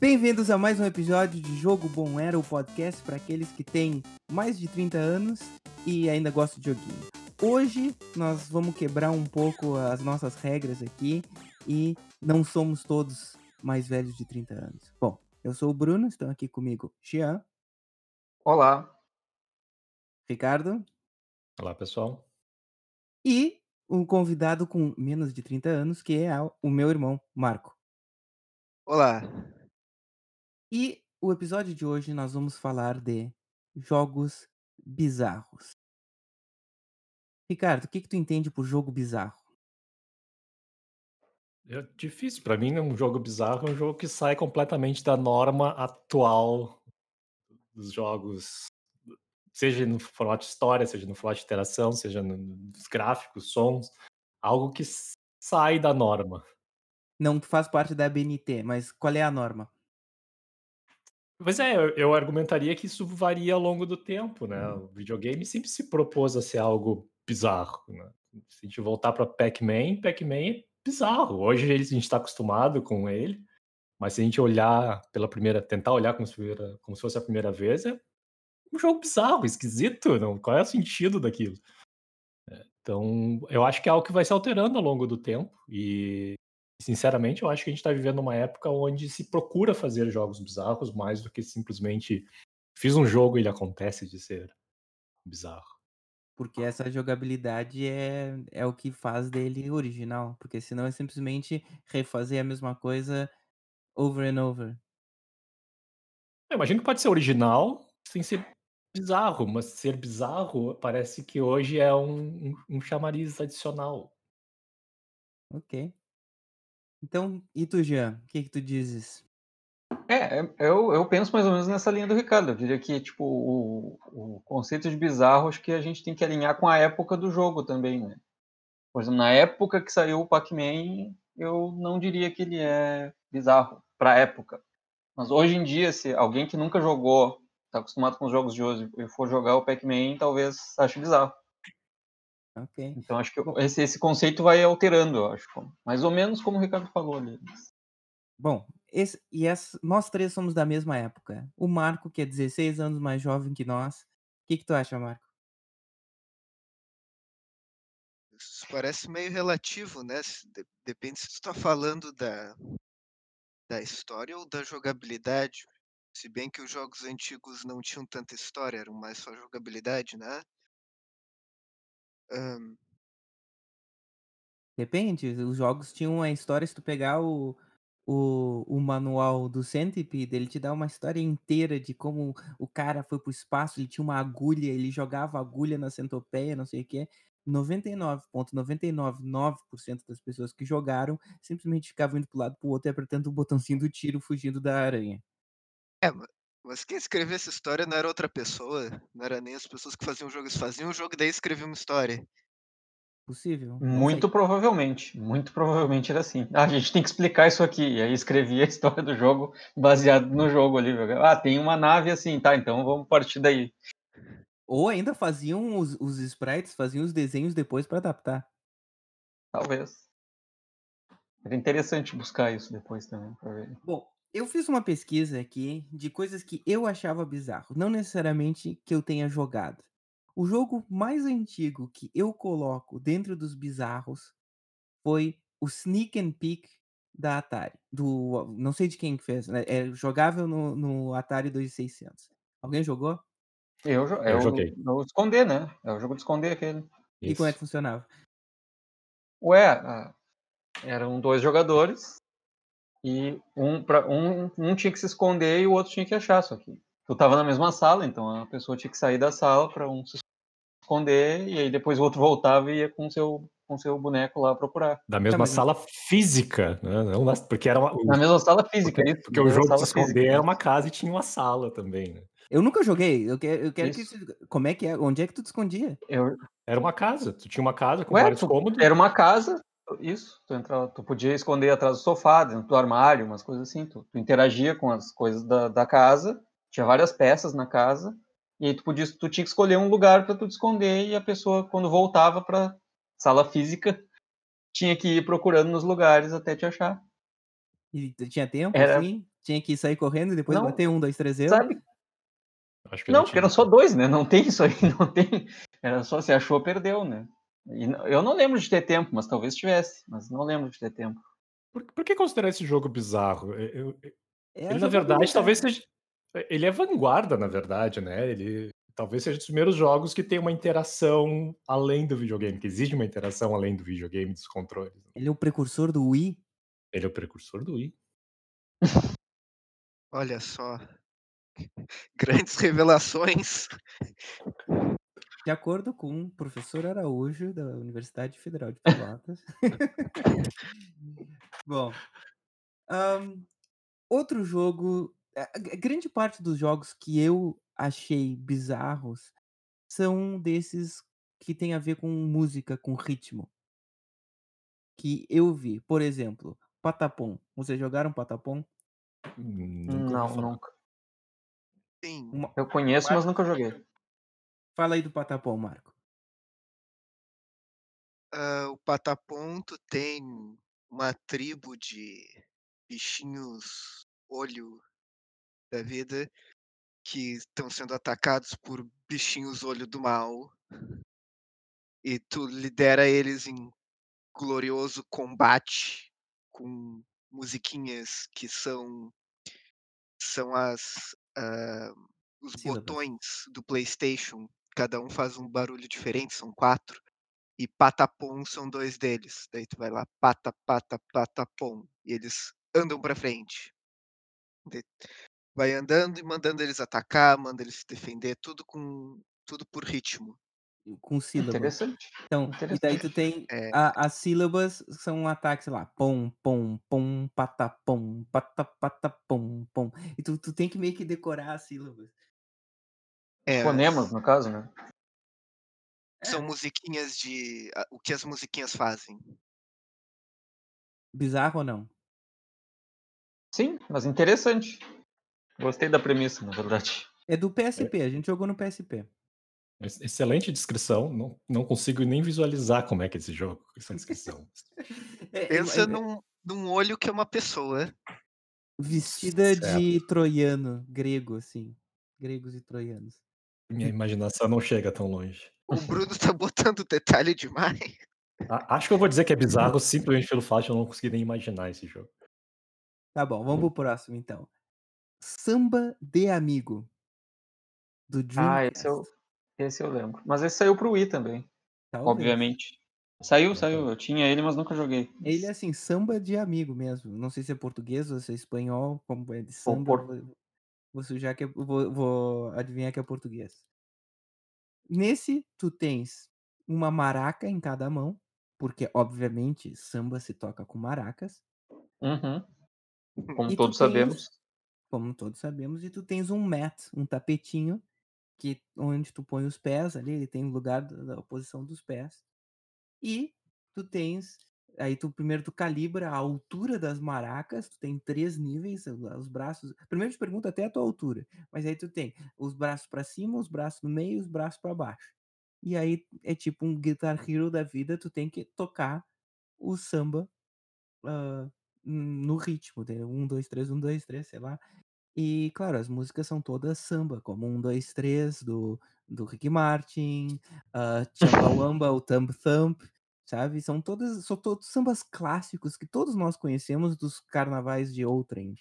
Bem-vindos a mais um episódio de Jogo Bom Era, o podcast para aqueles que têm mais de 30 anos e ainda gostam de joguinho. Hoje nós vamos quebrar um pouco as nossas regras aqui e não somos todos mais velhos de 30 anos. Bom, eu sou o Bruno, estão aqui comigo Xian, Olá. Ricardo Olá, pessoal. e um convidado com menos de 30 anos, que é o meu irmão, Marco. Olá. E o episódio de hoje nós vamos falar de jogos bizarros. Ricardo, o que, que tu entende por jogo bizarro? É difícil para mim, um jogo bizarro é um jogo que sai completamente da norma atual dos jogos, seja no formato de história, seja no formato de interação, seja no- nos gráficos, sons, algo que sai da norma. Não faz parte da BNT, mas qual é a norma? Mas é, eu, eu argumentaria que isso varia ao longo do tempo, né? O videogame sempre se propôs a ser algo bizarro, né? Se a gente voltar para Pac-Man, Pac-Man é bizarro. Hoje a gente está acostumado com ele, mas se a gente olhar pela primeira, tentar olhar como se, primeira- como se fosse a primeira vez, é um jogo bizarro, esquisito, não? Qual é o sentido daquilo? É, Então, eu acho que é algo que vai se alterando ao longo do tempo e sinceramente, eu acho que a gente está vivendo uma época onde se procura fazer jogos bizarros mais do que simplesmente fiz um jogo e ele acontece de ser bizarro. Porque essa jogabilidade é, é o que faz dele original. Porque senão é simplesmente refazer a mesma coisa over and over. Eu imagino que pode ser original sem ser bizarro, mas ser bizarro parece que hoje é um, um, um chamariz adicional. Ok. Então, e tu, Jean? O que, que tu dizes? É, é, eu, eu penso mais ou menos nessa linha do Ricardo. Eu diria que, tipo, o, o conceito de bizarro, acho que a gente tem que alinhar com a época do jogo também, né? Por exemplo, na época que saiu o Pac-Man, eu não diria que ele é bizarro pra época. Mas hoje em dia, se alguém que nunca jogou, tá acostumado com os jogos de hoje, e for jogar o Pac-Man, talvez ache bizarro. Ok. Então acho que esse, esse conceito vai alterando, eu acho. Mais ou menos como o Ricardo falou ali. Bom, esse, e essa, nós três somos da mesma época. O Marco, que é 16 anos mais jovem que nós. O que, que tu acha, Marco? Isso parece meio relativo, né? Depende se tu tá falando da, da história ou da jogabilidade. Se bem que os jogos antigos não tinham tanta história, eram mais só jogabilidade, né? Ahn, Depende, os jogos tinham a história, se tu pegar o, o, o manual do Centipede, ele te dá uma história inteira de como o cara foi pro espaço, ele tinha uma agulha, ele jogava agulha na centopeia, não sei o quê. 99,999% das pessoas que jogaram simplesmente ficavam indo pro lado pro outro e apertando o botãozinho do tiro fugindo da aranha. É, mas quem escreveu essa história não era outra pessoa, não era nem as pessoas que faziam o jogo, eles faziam o jogo e daí escreviam uma história. Possível? Muito provavelmente, muito provavelmente era assim. Ah, a gente tem que explicar isso aqui. E aí escrevia a história do jogo baseado no jogo ali. Ah, tem uma nave assim, tá, então vamos partir daí. Ou ainda faziam os, os sprites, faziam os desenhos depois para adaptar. Talvez. Era interessante buscar isso depois também, pra ver. Bom, eu fiz uma pesquisa aqui de coisas que eu achava bizarro, não necessariamente que eu tenha jogado. O jogo mais antigo que eu coloco dentro dos bizarros foi o Sneak and Peek da Atari. Do, não sei de quem que fez, né? É jogável no, no Atari 2600. Alguém jogou? Eu, é Eu o- joguei. é o esconder, né? É o jogo de esconder aquele. E como é que Isso. funcionava? Ué, ah, eram dois jogadores e um, pra, um, um tinha que se esconder e o outro tinha que achar. Só que tu tava na mesma sala, então a pessoa tinha que sair da sala para um se esconder e aí depois o outro voltava e ia com seu com seu boneco lá procurar. Da mesma mas- sala física, né? Não, porque era uma, Na mesma sala física, porque, isso. porque o jogo de sala esconder física. era uma casa e tinha uma sala também, né? Eu nunca joguei. Eu quero, eu quero que. Se- Como é que é? Onde é que tu te escondia? Eu, Era uma casa. Tu tinha uma casa com Ué, vários tu- cômodos. era uma casa, isso. Tu, entrava, tu podia esconder atrás do sofá, dentro do armário, umas coisas assim. Tu, tu interagia com as coisas da, da casa. Tinha várias peças na casa. E aí tu, podia, tu tinha que escolher um lugar para tu te esconder e a pessoa, quando voltava para sala física, tinha que ir procurando nos lugares até te achar. E tu tinha tempo, Era assim? Tinha que sair correndo e depois Não, bater 1, 2, 3 zero? sabe Acho que Não, não porque eram só 2, né, não tem isso aí, não tem era só se achou, perdeu, né. E eu não lembro de ter tempo, mas talvez tivesse, mas não lembro de ter tempo. Por por que considerar esse jogo bizarro? Eu e É ele na verdade talvez jogabilidade. seja e ele é vanguarda na verdade, né, ele talvez seja dos primeiros jogos que tem uma interação além do videogame, que exige uma interação além do videogame, dos controles. Ele é o precursor do Wii? Ele é o precursor do Wii. Olha só. Grandes revelações. De acordo com o professor Araújo, da Universidade Federal de Pelotas. Bom, hã, outro jogo a a grande parte dos jogos que eu achei bizarros, são desses que tem a ver com música, com ritmo. Que eu vi, por exemplo, Patapom. Vocês jogaram Patapom? Ouvi Não, nunca. Sim. Uma Eu conheço, mas nunca joguei. Fala aí do Patapom, Marco. Hã, o Patapom, tu tem uma tribo de bichinhos olho da vida, que estão sendo atacados por bichinhos olho do mal. E tu lidera eles em glorioso combate, com musiquinhas que são são as, hã, os Sílabas. botões do PlayStation, cada um faz um barulho diferente, são 4, e Patapom são 2 deles. Daí tu vai lá, pata, pata, patapom, e eles andam pra frente. Vai andando e mandando eles atacar, manda eles se defender, tudo com tudo por ritmo. Com sílaba. Interessante, Então, e daí tu interessante. tem É. a as sílabas são um ataque, sei lá, pom, pom, pom, patapom, pata, patapom, pom. E tu tu tem que meio que decorar as sílabas. É, no caso, né. São É. musiquinhas de a o que as musiquinhas fazem. Bizarro ou não? Sim, mas interessante. Gostei da premissa, na verdade. É do É. PSP, a gente jogou no PSP. Ex excelente descrição, não não consigo nem visualizar como é que é esse jogo, com essa descrição. É, Pensa é é num num olho que é uma pessoa. Vestida Certo. de troiano, grego, assim, gregos e troianos. Minha imaginação não chega tão longe. O Bruno tá botando detalhe demais. A acho que eu vou dizer que é bizarro, simplesmente pelo fato de eu não conseguir nem imaginar esse jogo. Tá bom, vamos para o próximo então. Samba de Amigo. Do Ah, esse eu esse eu lembro. Mas esse saiu para o Wii também, Talvez. obviamente. Saiu, Exatamente. saiu, eu tinha ele, mas nunca joguei. Ele é assim, samba de amigo mesmo, não sei se é português ou se é espanhol, como é de samba, por vou sujar que é vou vou adivinhar que é português. Nesse, tu tens uma maraca em cada mão, porque obviamente samba se toca com maracas. Uhum. Como E todos tens sabemos. como todos sabemos, e tu tens um mat, um tapetinho, que onde tu põe os pés ali, ele tem lugar da da posição dos pés. E tu tens aí tu primeiro tu calibra a altura das maracas, tu tem 3 níveis, os braços primeiro te pergunta até a tua altura, mas aí tu tem os braços pra cima, os braços no meio os braços pra baixo. E aí é tipo um Guitar Hero da vida, tu tem que tocar o samba, hã, no ritmo? 1, 2, 3, 1, 2, 3, sei lá. E claro, as músicas são todas samba, como 1, 2, 3 do do Ricky Martin, hã, Chumbawamba, o Thumb Thump, sabe, são todas são todos sambas clássicos que todos nós conhecemos dos carnavais de outrem.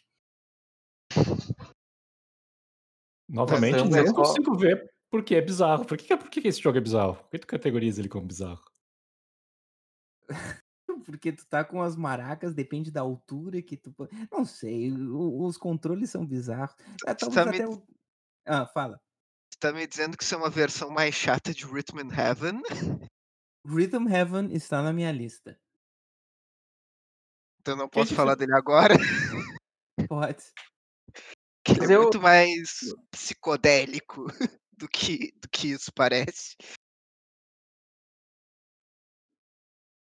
Novamente, é não só consigo ver porque é bizarro. Por que por que que esse jogo é bizarro? Por que tu categoriza ele como bizarro? Porque tu tá com as maracas, depende da altura que tu não sei, os controles são bizarros. Ah, talvez tá me até o hã, fala. Tu tá me dizendo que isso é uma versão mais chata de Rhythm in Heaven? Rhythm Heaven está na minha lista. Então não é posso falar dele agora? Pode. Ele é eu muito mais psicodélico do que do que isso parece.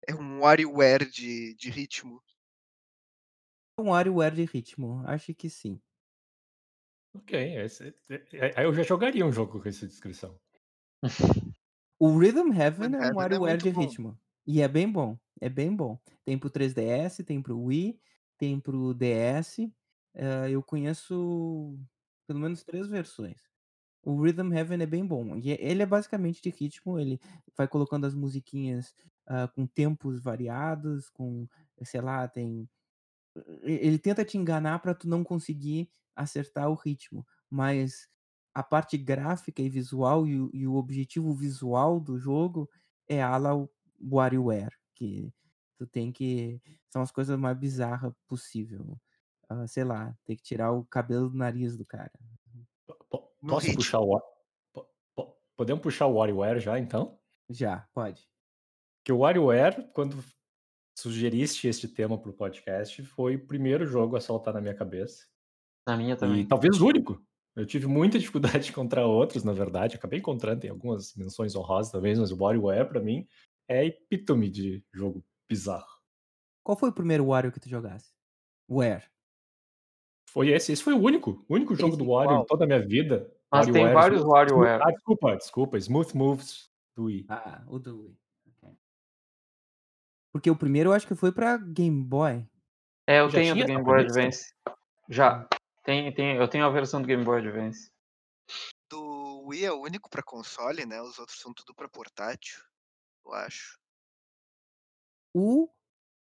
É um WarioWare de de ritmo. Um WarioWare de ritmo, acho que sim. Ok, esse é aí eu já jogaria um jogo com essa descrição. O Rhythm Heaven é um Heaven é de bom. ritmo. E é bem bom, é bem bom. Tem para o 3DS, tem para o Wii, tem para o DS, hã, eu conheço pelo menos 3 versões. O Rhythm Heaven é bem bom, e ele é basicamente de ritmo, ele vai colocando as musiquinhas, hã, com tempos variados, com, sei lá, tem ele tenta te enganar pra tu não conseguir acertar o ritmo, mas a parte gráfica e visual e o e o objetivo visual do jogo é à la WarioWare, que tu tem que são as coisas mais bizarra possível. Hã, sei lá, tem que tirar o cabelo do nariz do cara. Posso puxar o podemos puxar o WarioWare já então? Já, pode. Que o WarioWare, quando sugeriste este tema para o podcast, foi o primeiro jogo a saltar na minha cabeça. Na minha E também. talvez o único. Eu tive muita dificuldade de encontrar outros, na verdade, acabei encontrando, tem algumas menções honrosas talvez, mas o WarioWare pra mim é epítome de jogo bizarro. Qual foi o primeiro Wario que tu jogasse? Ware. Foi esse, esse foi o único, o único jogo Esse do Wario em toda a minha vida. Mas tem WarioWare, vários WarioWare. ah, desculpa, desculpa, Smooth Moves do Wii. Ah, o do Wii, ok. Porque o primeiro eu acho que foi pra Game Boy. É, eu Já tenho do Game Boy? Advance. Já. Tem tem eu tenho a versão do Game Boy Advance. Do Wii é o único pra console, né, os outros são tudo pra portátil, eu acho. O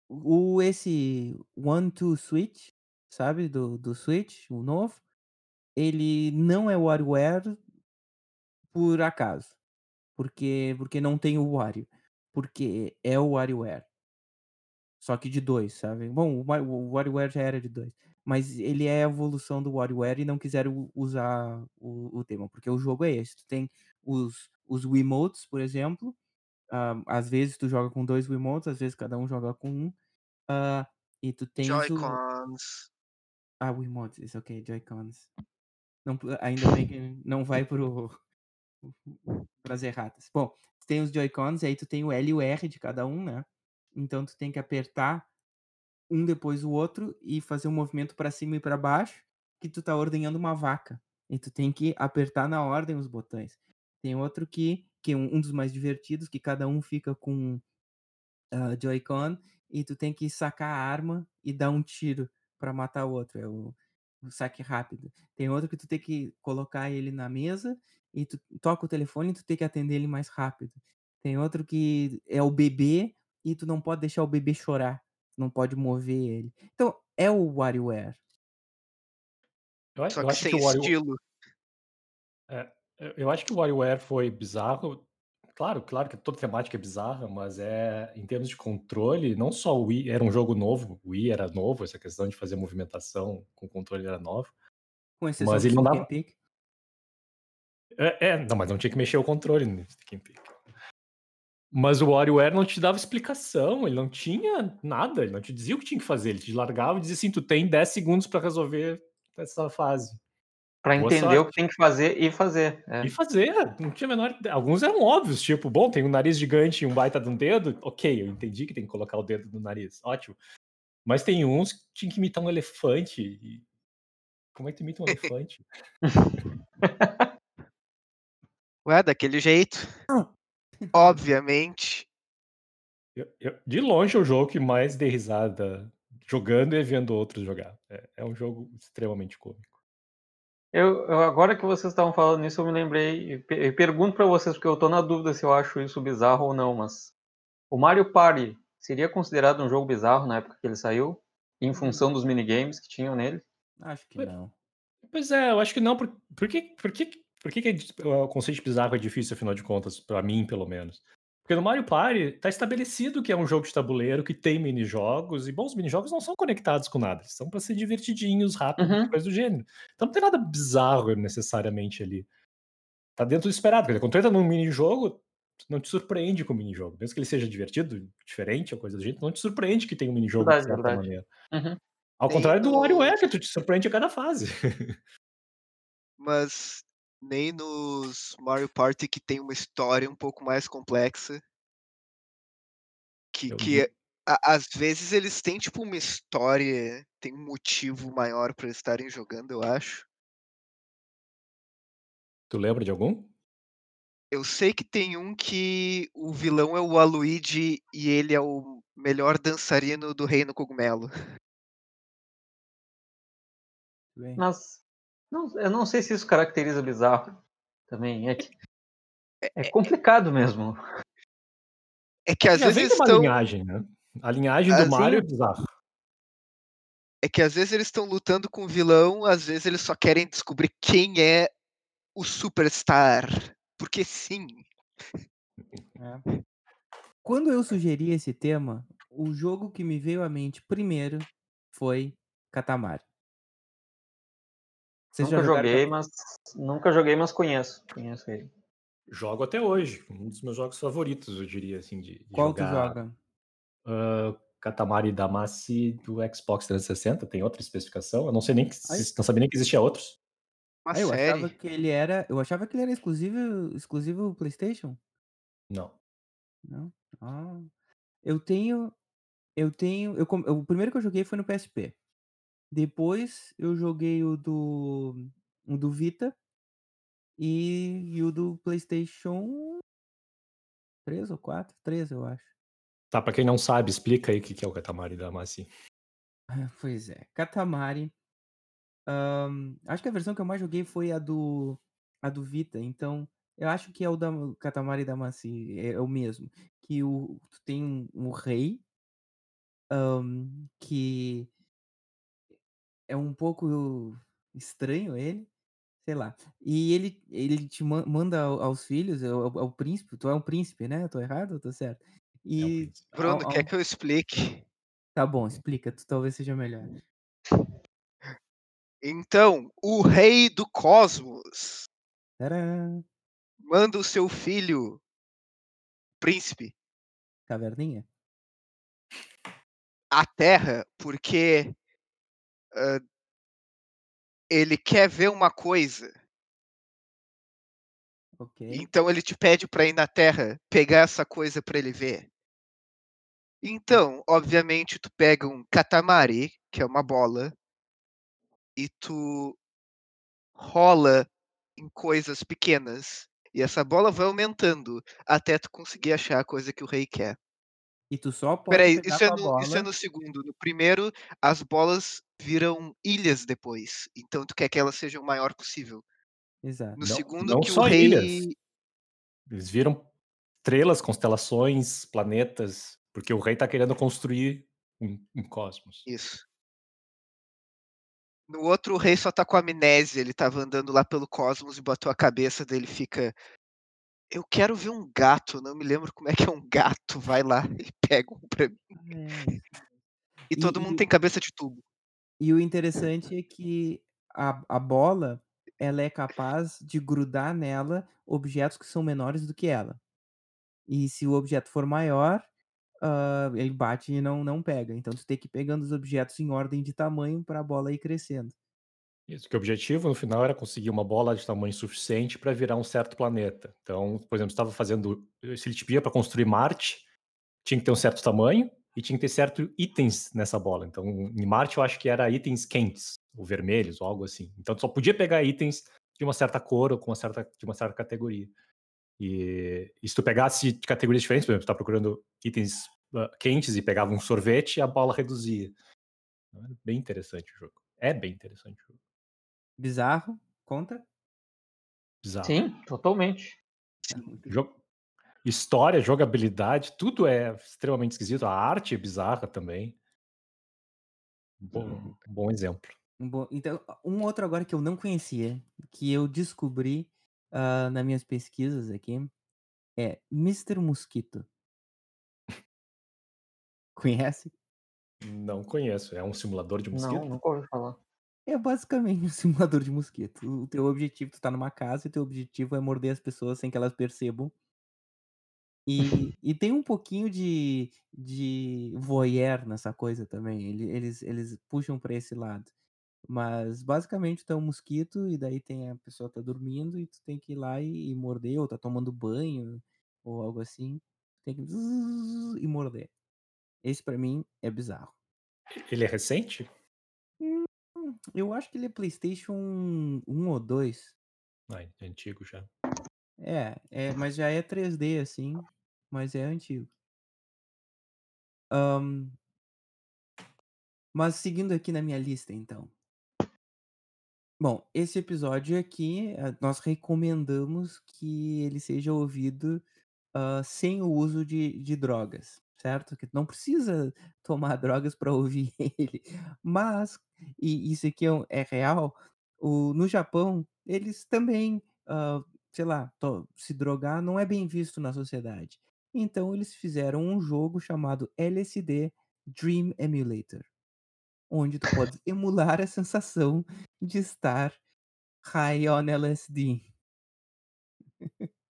o esse One Two Switch, sabe, do do Switch, o novo, ele não é WarioWare por acaso, porque porque não tem o Wario, porque é o WarioWare. Só que de 2, sabe. Bom, o Wa o WarioWare já era de 2, mas ele é a evolução do WarioWare e não quiseram usar o o tema, porque o jogo é esse, tu tem os os Wiimotes, por exemplo, hã, às vezes tu joga com 2 Wiimotes, às vezes cada um joga com 1, hã, e tu o Joy-Cons. Ah, Wiimotes, ok, Joy-Cons. Não ainda bem que não vai para o para as erratas. Bom, tu tem os Joy-Cons e aí tu tem o L e o R de cada um, né, então tu tem que apertar um depois o outro e fazer um movimento pra cima e pra baixo, que tu tá ordenhando uma vaca, e tu tem que apertar na ordem os botões. Tem outro que que é um dos mais divertidos, que cada um fica com, hã, Joy-Con e tu tem que sacar a arma e dar um tiro pra matar o outro, é o o saque rápido. Tem outro que tu tem que colocar ele na mesa e tu toca o telefone e tu tem que atender ele mais rápido. Tem outro que é o bebê e tu não pode deixar o bebê chorar, não pode mover ele. Então, é o WarioWare. Eu Só eu que acho sem que o Wario estilo. É, eu acho que o WarioWare foi bizarro. Claro, claro que toda temática é bizarra, mas, eh, em termos de controle, não só o Wii era um jogo novo, o Wii era novo, essa questão de fazer movimentação com controle era nova, Com exceção mas ele não dava. É é, não, mas não tinha que mexer o controle no Stick and Pick. Mas o WarioWare não te dava explicação, ele não tinha nada, ele não te dizia o que tinha que fazer, ele te largava e dizia assim: "Tu tem 10 segundos pra resolver essa fase. Pra Boa entender o que sorte". tem que fazer e fazer, E é. fazer, não tinha a menor alguns eram óbvios, tipo: "Bom, tem um nariz gigante e um baita de um dedo, ok, eu entendi que tem que colocar o dedo no nariz, ótimo". Mas tem uns que tinha que imitar um elefante e como é que tu imita um elefante? Ué, daquele jeito. Hã. Obviamente. Eu eu de longe é o jogo que mais dei risada jogando e vendo outros jogar. É é um jogo extremamente cômico. Eu eu agora que vocês estavam falando nisso, eu me lembrei e pe e pergunto pra vocês, porque eu tô na dúvida se eu acho isso bizarro ou não, mas o Mario Party seria considerado um jogo bizarro na época que ele saiu, em Hum. função dos minigames que tinham nele? Acho que não. pois é, eu acho que não, por por que por que por que que é dis o conceito de bizarro é difícil, afinal de contas, pra mim pelo menos? Porque no Mario Party tá estabelecido que é um jogo de tabuleiro, que tem minijogos e, bom, os minijogos não são conectados com nada, eles são pra ser divertidinhos, rápidos, Uhum. coisa do gênero. Então não tem nada bizarro necessariamente ali. Tá dentro do esperado, quer dizer, quando tu entra num minijogo, tu não te surpreende com o minijogo, mesmo que ele seja divertido, diferente ou coisa do jeito, não te surpreende que tem um minijogo de Verdade, certa verdade. maneira. Uhum. Ao Nem contrário do WarioWare, nos que tu te surpreende a cada fase. Mas nem nos Mario Party que tem uma história um pouco mais complexa que que a às vezes eles têm, tipo, uma história, tem um motivo maior pra eles estarem jogando, eu acho. Tu lembra de algum? Eu sei que tem um que o vilão é o Waluigi e ele é o melhor dançarino do Reino Cogumelo. bem. Não, eu não sei se isso caracteriza bizarro também. É, que, é complicado mesmo. É que às Já vezes uma estão. linhagem, né? A linhagem do Assim- Mario é bizarro. É que às vezes eles estão lutando com o vilão, às vezes eles só querem descobrir quem é o superstar. Porque sim. É. Quando eu sugeri esse tema, o jogo que me veio à mente primeiro foi Katamari. Vocês nunca joguei, mas nunca joguei, mas conheço. Conheço ele. Jogo até hoje. Um dos meus jogos favoritos, eu diria, assim, de, de Qual tu jogar. joga? ah, Katamari Damacy do Xbox 360, tem outra especificação. Eu não sei nem que Ai. não sabia nem que existia outros. Uma Ah, eu achava série. que ele era, eu achava que ele era exclusivo, exclusivo PlayStation. Não. Não. Ah. Eu tenho eu tenho eu o primeiro que eu joguei foi no PSP. Depois eu joguei o do o do Vita e e o do PlayStation 3 ou 4? 3, eu acho. Tá, pra quem não sabe, explica aí o que é o Katamari Damacy. Pois é, Katamari, hã, acho que a versão que eu mais joguei foi a do a do Vita, então eu acho que é o da Katamari Damacy, é é o mesmo, que o tu tem um um rei, hã, que é um pouco estranho ele, sei lá, e ele ele te man manda ao aos filhos, é o é príncipe, tu é um príncipe, né, tô errado ou tô certo? É um E príncipe. ao Bruno, ao quer que eu explique? tá bom, explica, tu talvez seja melhor. Então, o rei do cosmos Tcharam, manda o seu filho, príncipe, caverninha? à Terra porque hã, ele quer ver uma coisa. Ok. Então ele te pede pra ir na Terra pegar essa coisa pra ele ver. Então, obviamente, tu pega um Katamari, que é uma bola, e tu rola em coisas pequenas. E essa bola vai aumentando até tu conseguir achar a coisa que o rei quer. E tu só pode Espera aí, pegar isso é no isso é bola no segundo. No primeiro, as bolas viram ilhas depois, então tu quer que elas sejam o maior possível. exato. No Não- segundo não que o só ilhas. rei Eles viram estrelas, constelações, planetas, porque o rei tá querendo construir um, um cosmos. Isso. No outro, o rei só tá com amnésia, ele estava andando lá pelo cosmos e botou a cabeça dele fica: "Eu quero ver um gato, não me lembro como é que é um gato, vai lá e pega um pra mim". É. E E todo mundo e tem cabeça de tubo. e o interessante é que a a bola, ela é capaz de grudar nela objetos que são menores do que ela. E se o objeto for maior, hã, ele bate e não não pega, então tu tem que ir pegando os objetos em ordem de tamanho pra bola ir crescendo. Isso, que o objetivo no final era conseguir uma bola de tamanho suficiente para virar um certo planeta. Então, por exemplo, estava fazendo, se ele pedia para construir Marte, tinha que ter um certo tamanho e tinha que ter certos itens nessa bola. Então, em Marte eu acho que era itens quentes, ou vermelhos, ou algo assim. Então, só podia pegar itens de uma certa cor ou com uma certa, de uma certa categoria. E, e se tu pegasse categorias diferentes, por exemplo, tu tá procurando itens ah, quentes e pegava um sorvete, a bola reduzia. Então, bem interessante o jogo. É bem interessante o jogo. Bizarro, conta? Bizarro. Sim, totalmente. Jo- História, jogabilidade, tudo é extremamente esquisito. A arte é bizarra também. Bom, bom exemplo. Um bom então, um outro agora que eu não conhecia, que eu descobri, hã, nas minhas pesquisas aqui, é Mister Mosquito. Conhece? Não conheço. É um simulador de Não, mosquito? nunca ouvi falar. É basicamente um simulador de mosquito. O teu objetivo, tu tá numa casa e teu objetivo é morder as pessoas sem que elas percebam. E e tem um pouquinho de de voyeur nessa coisa também, ele eles eles puxam pra esse lado. Mas basicamente tu é um mosquito e daí tem a pessoa tá dormindo e tu tem que ir lá e e morder ou tá tomando banho ou algo assim, tem que e morder. Esse pra mim é bizarro. Ele é recente? Hum, eu acho que ele é PlayStation 1 ou 2. Ah, é antigo já. É, é, mas já é 3D, assim, mas é antigo. Hã. Mas seguindo aqui na minha lista então. Bom, esse episódio aqui, eh, nós recomendamos que ele seja ouvido, hã, sem o uso de de drogas, certo? Que não precisa tomar drogas para ouvir ele, mas e isso aqui é é real, o no Japão, eles também, hã, sei lá, to se drogar não é bem visto na sociedade. Então eles fizeram um jogo chamado LSD Dream Emulator, onde tu pode emular a sensação de estar high on LSD.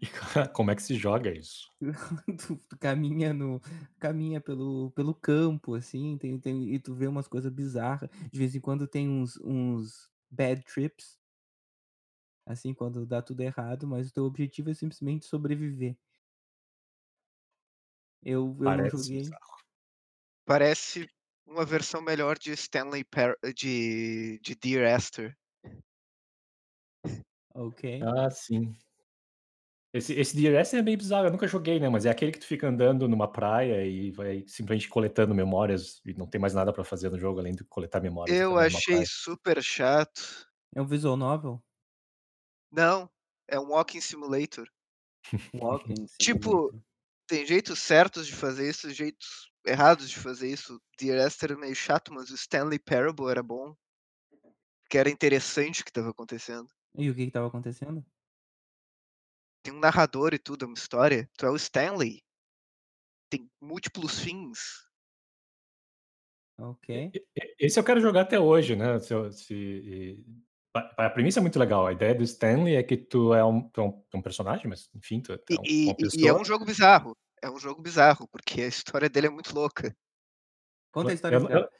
E como é que se joga isso? Tu tu caminha no caminha pelo pelo campo, assim, tem tem e tu vê umas coisa bizarra, de vez em quando tem uns uns bad trips assim, quando dá tudo errado, mas o teu objetivo é simplesmente sobreviver. Eu eu não Parece joguei bizarro. Parece uma versão melhor de Stanley Par de de Dear Esther. Ok. Ah, sim. Esse esse Dear Esther é bem bizarro, eu nunca joguei, né, mas é aquele que tu fica andando numa praia e vai simplesmente coletando memórias e não tem mais nada pra fazer no jogo além de coletar memórias Eu numa achei praia. super chato. É um visual novel? Não, é um walking simulator. Walking Tipo, simulator. tem jeitos certos de fazer isso, jeitos errados de fazer isso. Dear Esther é meio chato, mas o Stanley Parable era bom. Que era interessante o que estava acontecendo. E o que que estava acontecendo? Tem um narrador e tudo, é uma história. Tu é o Stanley. Tem múltiplos fins. Ok. Esse eu quero jogar até hoje, né, se se e a premissa é muito legal, a ideia do Stanley é que tu é um tu é um é um personagem, mas enfim, tu é E é um e uma e e é pessoa um jogo bizarro, é um jogo bizarro, porque a história dele é muito louca. Conta a história eu dela.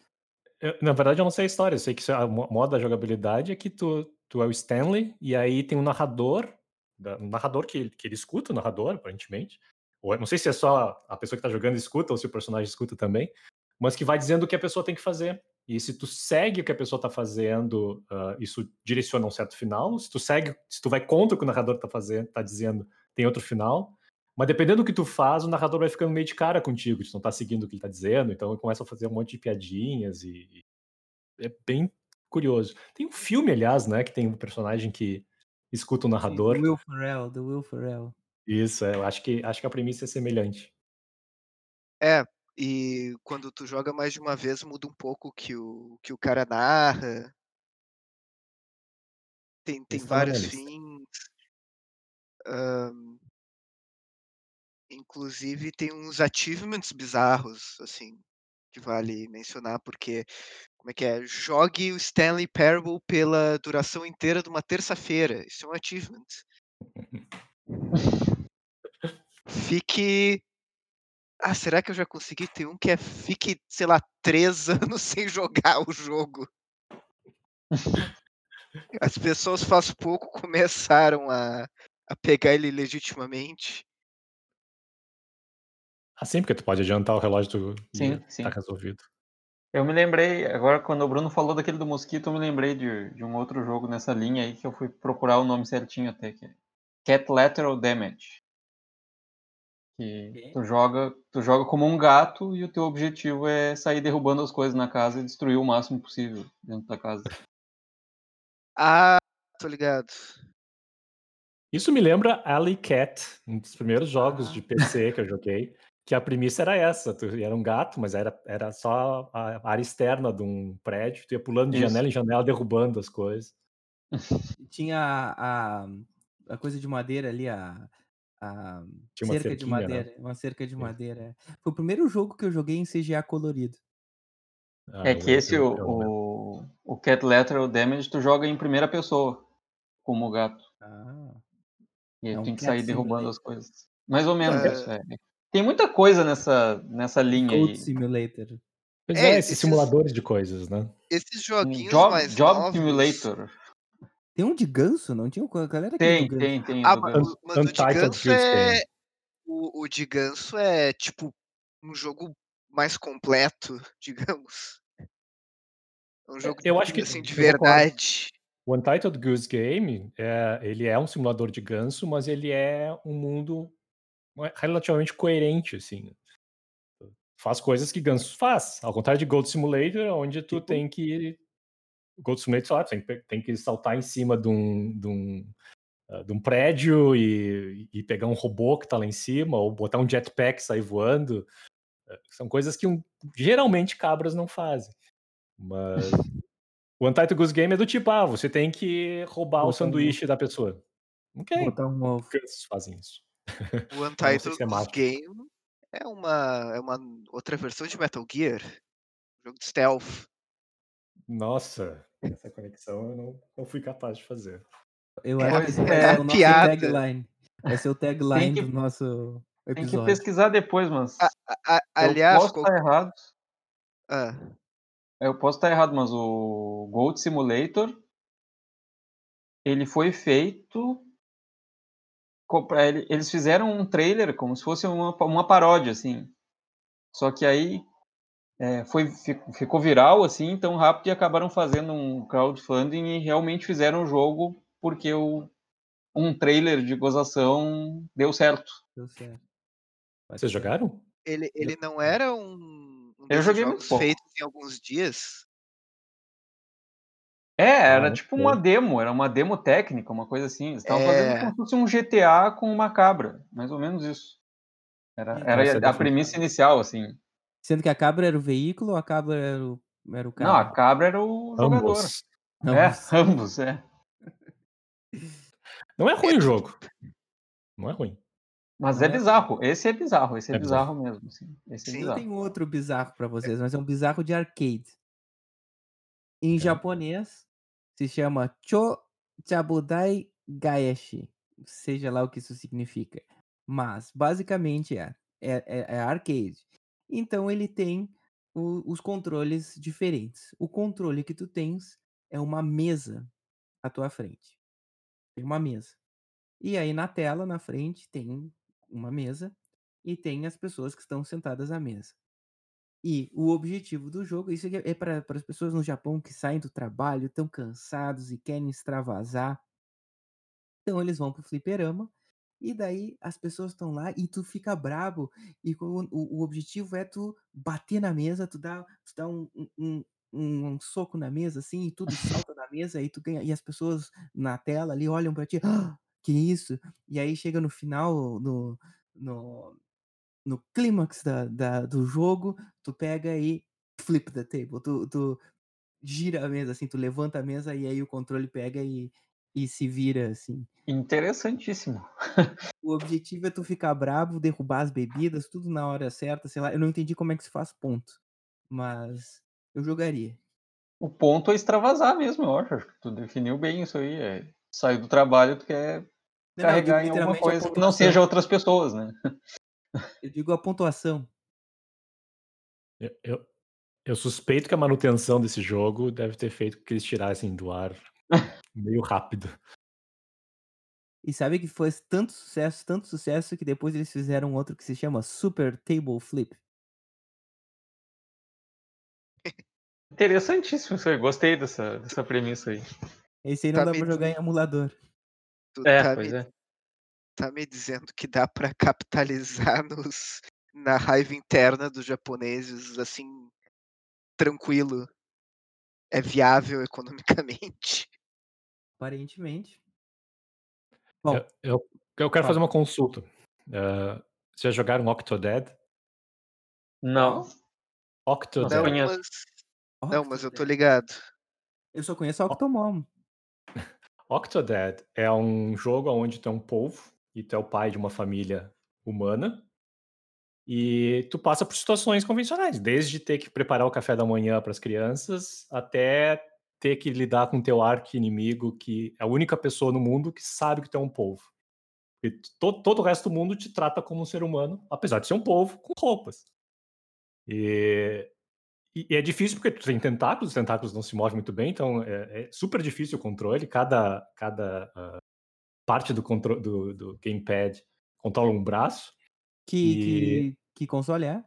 eu na verdade eu não sei a história, eu sei que é a mo modo da jogabilidade é que tu tu é o Stanley, e aí tem um narrador, da um narrador que que ele escuta o narrador, aparentemente, ou eu não sei se é só a pessoa que tá jogando escuta ou se o personagem escuta também, mas que vai dizendo o que a pessoa tem que fazer. E se tu segue o que a pessoa tá fazendo, hã, isso direciona um certo final, se tu segue se tu vai contra o que o narrador tá fazen tá dizendo, tem outro final, mas dependendo do que tu faz, o narrador vai ficando meio de cara contigo, tu não tá seguindo o que ele tá dizendo, então começa a fazer um monte de piadinhas e e é bem curioso. Tem um filme, aliás, né, que tem um personagem que escuta o Sim, do narrador. Will Ferrell, do Will Ferrell. Isso, é, eu acho que acho que a premissa é semelhante. É, e quando tu joga mais de uma vez muda um pouco que o que o cara narra. Tem tem vários lista. fins. Hã Inclusive tem uns achievements bizarros, assim, que vale mencionar, porque como é que é? Jogue o Stanley Parable pela duração inteira de uma terça-feira, isso é um achievement. Fique ah, será que eu já consegui? Tem um que é fique, sei lá, 3 anos sem jogar o jogo. As pessoas faz pouco começaram a a pegar ele legitimamente. Ah, sim, porque tu pode adiantar o relógio tu e Sim, tá sim. resolvido. Eu me lembrei, agora quando o Bruno falou daquele do mosquito, eu me lembrei de de um outro jogo nessa linha aí, que eu fui procurar o nome certinho até, que é Cat Lateral Damage. Que tu joga tu joga como um gato e o teu objetivo é sair derrubando as coisas na casa e destruir o máximo possível dentro da casa. Ah, tô ligado. Isso me lembra Alley Cat, um dos primeiros jogos de Ah. PC que eu joguei, que a premissa era essa, tu era um gato, mas era era só a área externa de um prédio, tu ia pulando de Isso. janela em janela derrubando as coisas. Tinha a a coisa de madeira ali, a a Tinha uma cerca de né. madeira, uma cerca de Isso. madeira, é. Foi o primeiro jogo que eu joguei em CGA colorido. Ah, É que esse o o o Cat Lateral Damage tu joga em primeira pessoa, como o gato. Ah. E aí É tu um tem que sair derrubando as coisas. Mais ou menos Hã isso, é. Tem muita coisa nessa nessa linha Goat aí. Simulator. Pois É, é, esses esses simuladores de coisas, né. esses joguinhos Job mais Job novos Simulator. Tem um de ganso, não tinha? A galera Tem, ganso. tem, tem, Ah, do ma Un ganso. o mas o de Untitled ganso Goose é Game. o o de ganso é, tipo, um jogo mais completo, digamos. É um É, jogo, eu acho que assim, de verdade. O Untitled Goose Game, eh, ele é um simulador de ganso, mas ele é um mundo relativamente coerente, assim. Faz coisas que ganso faz, ao contrário de Goat Simulator, onde tu Tipo? tem que Gold Simulator, sei lá, tem, que- tem que saltar em cima de um, de um, ah, de um prédio e, e pegar um robô que tá lá em cima, ou botar um jetpack e sair voando. Eh, São coisas que um- geralmente cabras não fazem. Mas o Untitled Goose Game é do tipo, ah, você tem que roubar o Botar um- sanduíche da pessoa. Ok, Botar um ovo. fazem isso. O Untitled se é. Game é uma, é uma outra versão de Metal Gear. Jogo de stealth. Nossa, essa conexão eu não, não fui capaz de fazer. Eu É, acho que é, ser o nosso piada. tagline. Vai ser o tagline que- do nosso Tem que episódio. pesquisar depois, mas. A- a- eu aliás, posso qual- estar errado. ah, Eu posso estar errado, mas o Gold Simulator ele foi feito. Eles fizeram um trailer como se fosse uma, uma paródia, assim. Só que aí é, foi, fi- ficou viral assim tão rápido e acabaram fazendo um crowdfunding e realmente fizeram o jogo porque o, um trailer de gozação deu certo. Deu certo. Pode Vocês jogaram? ele, ele não era um, um Eu joguei muito pouco. feitos em alguns dias? É, era não tipo sei. uma demo, era uma demo técnica, uma coisa assim. Eles estavam É. fazendo como se fosse um GTA com uma cabra, mais ou menos isso. Era, era é a a premissa inicial, assim. Sendo que a cabra era o veículo ou a cabra era o, era o Não, a carro? cabra era o jogador. Ambos. É, mas- ambos, é. Não é ruim o jogo. Não é ruim. Mas é é- bizarro. Esse é bizarro, esse é, É bizarro, mesmo. Assim. Esse é Sim. Bizarro. tenho outro bizarro pra vocês, mas é um bizarro de arcade. Em japonês se chama Cho Chabudai Gaeshi, seja lá o que isso significa. Mas basicamente é é, é- é arcade. Então ele tem o- os controles diferentes. O controle que tu tens é uma mesa à tua frente. Tem uma mesa. E aí na tela, na frente, tem uma mesa e tem as pessoas que estão sentadas à mesa. E o objetivo do jogo, isso aqui é para as pessoas no Japão que saem do trabalho, estão cansados e querem extravasar. Então eles vão pro fliperama e daí as pessoas estão lá e tu fica brabo e o, o objetivo é tu bater na mesa, tu dá, tu dá um, um- um, um soco na mesa assim e tudo salta na mesa e tu ganha e as pessoas na tela ali olham pra ti, "Ah, que isso? E aí chega no final no, no, no clímax da, da- do jogo, tu pega e flip the table, tu, tu gira a mesa assim, tu levanta a mesa e aí o controle pega e, e se vira assim. Interessantíssimo. O objetivo é tu ficar bravo, derrubar as bebidas, tudo na hora certa, sei lá. Eu não entendi como é que se faz ponto, mas eu jogaria. O ponto é extravasar mesmo, eu acho. Tu definiu bem isso aí. É, saiu do trabalho, tu quer Não, não, carregar digo em alguma a coisa que não seja outras pessoas, né? Eu digo a pontuação. Eu, eu, eu suspeito que a manutenção desse jogo deve ter feito com que eles tirassem do ar meio rápido. E sabe que foi tanto sucesso, tanto sucesso, que depois eles fizeram outro que se chama Super Table Flip. Interessantíssimo isso aí. Gostei dessa, dessa premissa aí. Esse aí não Tá dá me pra jogar em emulador. Tu É, tá, pois me, é. Tá me dizendo que dá pra capitalizar nos, na raiva interna dos japoneses, assim, tranquilo. É viável economicamente. Aparentemente. Bom, Eu, eu, eu quero fala. fazer uma consulta. Eh, vocês já jogaram Octodad? Não. Octodad. Não, mas, não, mas eu tô ligado. Eu só conheço Octomom. Octodad é um jogo onde é um polvo e tu é o pai de uma família humana e tu passa por situações convencionais, desde ter que preparar o café da manhã para as crianças até ter que lidar com teu arqui-inimigo que é a única pessoa no mundo que sabe que tu é um polvo. E to- todo o resto do mundo te trata como um ser humano, apesar de ser um polvo com roupas. E, e- e é difícil porque tu tem tentáculos, os tentáculos não se movem muito bem, então é, é super difícil o controle. Cada, cada ah, parte do, contro- do, do gamepad controla um braço. Que, E- que, que console é?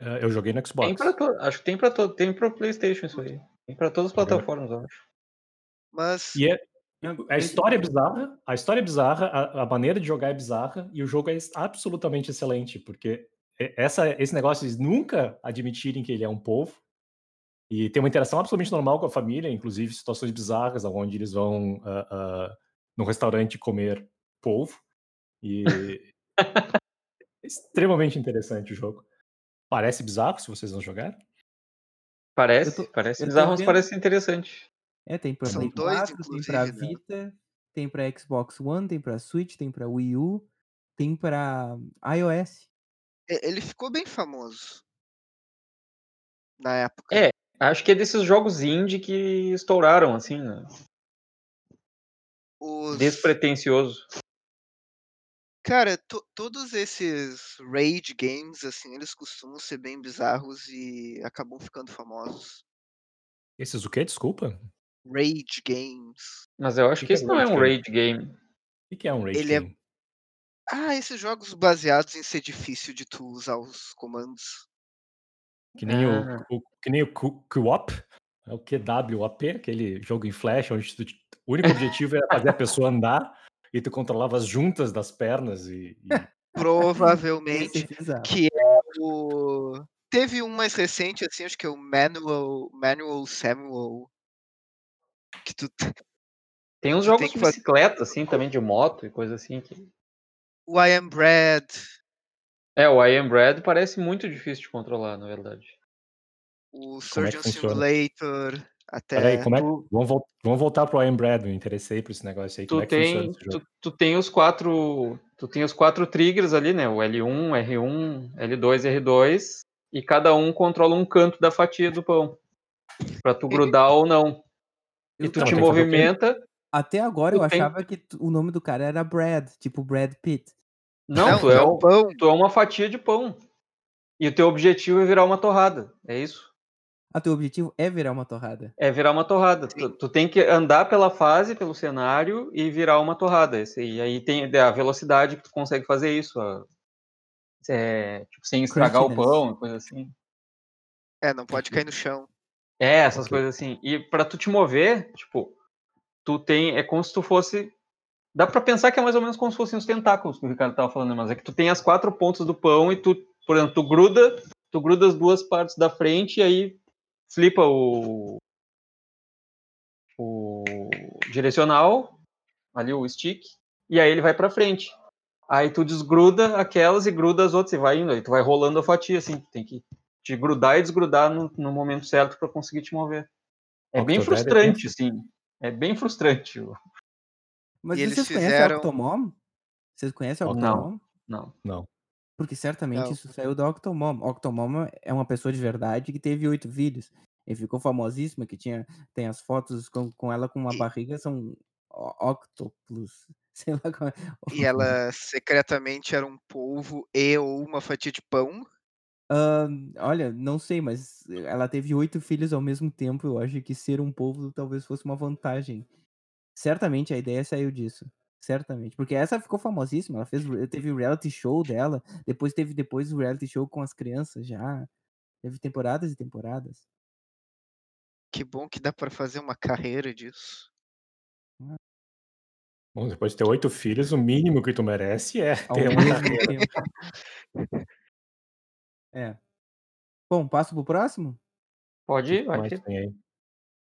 Ah, eu joguei no Tem Xbox. pra to... Acho que tem pra todo. Tem pro Playstation isso aí. Tem pra todas as plataformas, eu acho. Mas E é, a história é bizarra, a história é bizarra, a, a maneira de jogar é bizarra e o jogo é absolutamente excelente, porque essa, esse negócio de eles nunca admitirem que ele é um povo E tem uma interação absolutamente normal com a família, inclusive situações bizarras, onde eles vão uh, uh, num restaurante comer polvo. E é extremamente interessante o jogo. Parece bizarro se vocês não jogarem. Parece, tô- parece bizarro, mas parece interessante. É, tem pra São Play dois, 4, tem pra né? Vita, tem pra Xbox One, tem pra Switch, tem pra Wii U, tem pra iOS. E- Ele ficou bem famoso. Na época. É, acho que é desses jogos indie que estouraram, assim, né? Os... Despretensioso. Cara, to- todos esses raid games, assim, eles costumam ser bem bizarros e acabam ficando famosos. Esses o quê? Desculpa? Raid games. Mas eu acho Que que que é esse não é um raid game. O que é um raid Ele é- game? Ah, esses jogos baseados em ser difícil de tu usar os comandos. Que nem Ah. o, o- que nem o QWOP, é o QWOP, aquele jogo em flash, onde tu- o único objetivo era fazer a pessoa andar e tu controlava as juntas das pernas e, e- Provavelmente. É que é o. Teve um mais recente, assim, acho que é o Manual, Manual Samuel. Que tu. Tem uns jogos tem de que fazer- bicicleta, assim, também de moto e coisa assim. Que... O I Am Bread. É, o I Am Bread parece muito difícil de controlar, na verdade. O Como é Surgeon funciona? Simulator. Até. Peraí, como é que. tu- Vamos, vol- vamos voltar pro I Am Bread, me interessei por esse negócio aí. Como Tu é que funciona tem, esse jogo? tu, tu tem os quatro. Tu tem os quatro triggers ali, né? O L1, R1, L2 e R2. E cada um controla um canto da fatia do pão. Pra tu grudar ou não. E tu Não, te que movimenta. Até agora eu tem- achava que o nome do cara era Brad, tipo Brad Pitt. Não, tu, é o, pão. tu é uma fatia de pão. E o teu objetivo é virar uma torrada. É isso? Ah, teu objetivo é virar uma torrada. É virar uma torrada. Tu, tu tem que andar pela fase, pelo cenário e virar uma torrada. E aí tem a velocidade que tu consegue fazer isso. a- é, tipo, sem estragar o pão, coisa assim. É, não pode cair no chão. É, essas Ok. coisas assim. E pra tu te mover, tipo, tu tem. É como se tu fosse. Dá pra pensar que é mais ou menos como se fossem os tentáculos que o Ricardo tava falando, mas é que tu tem as quatro pontas do pão e tu, por exemplo, tu gruda, tu gruda as duas partes da frente e aí flipa o. o direcional, ali o stick, e aí ele vai pra frente. Aí tu desgruda aquelas e gruda as outras e vai indo. Aí tu vai rolando a fatia, assim. Tem que te grudar e desgrudar no, no momento certo pra conseguir te mover. É bem Octodad é frustrante, assim. É bem frustrante. Mas E eles vocês conhecem o Octomom? Vocês conhecem o Não. Octomom? Não. Não. Porque certamente Não. isso saiu da Octomom. Octomom é uma pessoa de verdade que teve oito filhos. E ficou famosíssima, que tinha, tem as fotos com, com ela com uma E- barriga, são octopus. Sei lá como é. E ela secretamente era um polvo e ou uma fatia de pão. Ah, olha, não sei, mas ela teve oito filhos ao mesmo tempo. Eu acho que ser um povo talvez fosse uma vantagem. Certamente a ideia saiu disso. Certamente. Porque essa ficou famosíssima. Ela fez, teve o reality show dela. Depois teve depois o reality show com as crianças já. Teve temporadas e temporadas. Que bom que dá pra fazer uma carreira disso. Bom, depois de ter oito filhos, o mínimo que tu merece é Ao ter uma mesmo carreira. tempo. É. Bom, passo pro próximo? Pode ir, vai.